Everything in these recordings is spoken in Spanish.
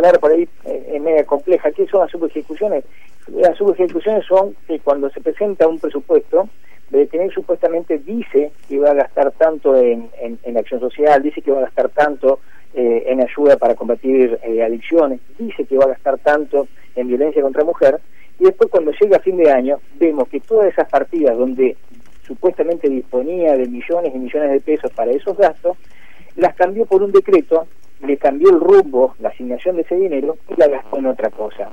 palabra por ahí eh, es media compleja. ¿Qué son las subejecuciones? Las subejecuciones son que cuando se presenta un presupuesto, de tener supuestamente dice que va a gastar tanto en, en, acción social, dice que va a gastar tanto eh, en ayuda para combatir eh, adicciones, dice que va a gastar tanto en violencia contra mujer, y después cuando llega a fin de año vemos que todas esas partidas donde supuestamente disponía de millones y millones de pesos para esos gastos, las cambió por un decreto, le cambió el rumbo, la asignación de ese dinero y la gastó en otra cosa.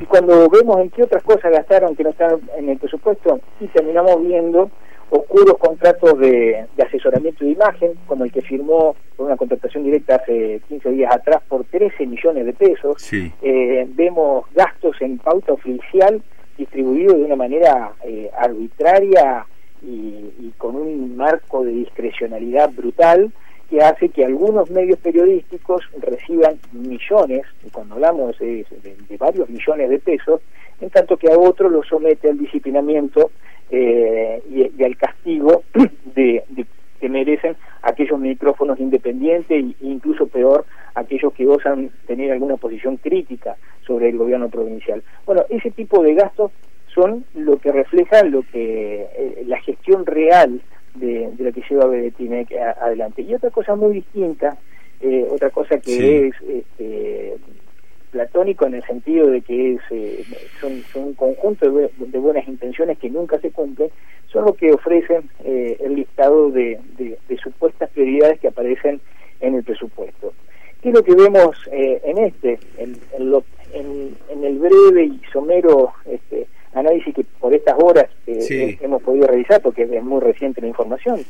Y cuando vemos en qué otras cosas gastaron que no están en el presupuesto, y terminamos viendo oscuros contratos de, asesoramiento de imagen, como el que firmó por una contratación directa hace 15 días atrás por 13 millones de pesos. Eh, vemos gastos en pauta oficial distribuidos de una manera eh, arbitraria y, con un marco de discrecionalidad brutal que hace que algunos medios periodísticos reciban millones, y cuando hablamos de, varios millones de pesos, en tanto que a otros los somete al disciplinamiento eh, y, al castigo de, que merecen aquellos micrófonos independientes e incluso peor aquellos que osan tener alguna posición crítica sobre el gobierno provincial. Bueno, ese tipo de gastos son lo que reflejan lo que eh, la gestión real de, lo que lleva Beretinec adelante. Y otra cosa muy distinta, eh, otra cosa que es este, platónico en el sentido de que es eh, son, un conjunto de, buenas intenciones que nunca se cumplen, son lo que ofrecen el listado de, supuestas prioridades que aparecen en el presupuesto. ¿Qué es lo que vemos en este, en, en, el breve y somero este, análisis que por estas horas hemos podido realizar, porque es muy reciente la información,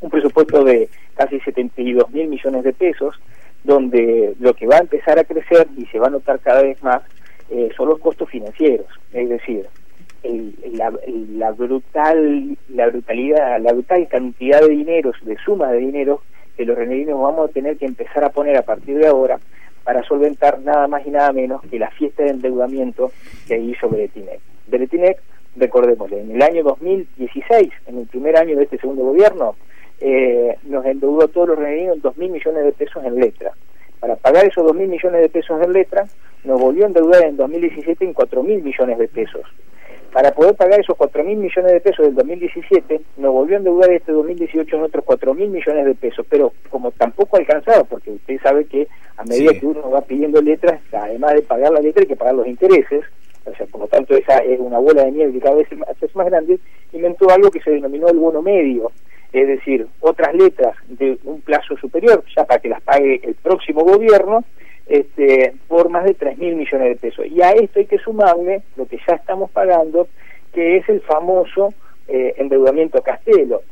un presupuesto de casi 72 mil millones de pesos, donde lo que va a empezar a crecer y se va a notar cada vez más eh, son los costos financieros, es decir, la, brutal la brutalidad la brutal cantidad de dinero de suma de dinero que los renerinos vamos a tener que empezar a poner a partir de ahora para solventar nada más y nada menos que la fiesta de endeudamiento que hizo Beretinec. Beretinec, recordémosle, en el año 2016, en el primer año de este segundo gobierno, eh, nos endeudó a todos los en 2.000 millones de pesos en letra. Para pagar esos 2.000 millones de pesos en letra, nos volvió a endeudar en 2017 en 4.000 millones de pesos. Para poder pagar esos 4.000 millones de pesos del 2017, nos volvió a endeudar este 2018 en otros 4.000 millones de pesos, pero como tampoco alcanzado, porque usted sabe que a medida que uno va pidiendo letras, además de pagar la letra hay que pagar los intereses, o sea, por lo tanto esa es una bola de nieve que cada vez es más grande, inventó algo que se denominó el bono medio, es decir, otras letras de un plazo superior, ya para que las pague el próximo gobierno, este, por más de 3 mil millones de pesos. Y a esto hay que sumarle lo que ya estamos pagando, que es el famoso eh, endeudamiento Castelo.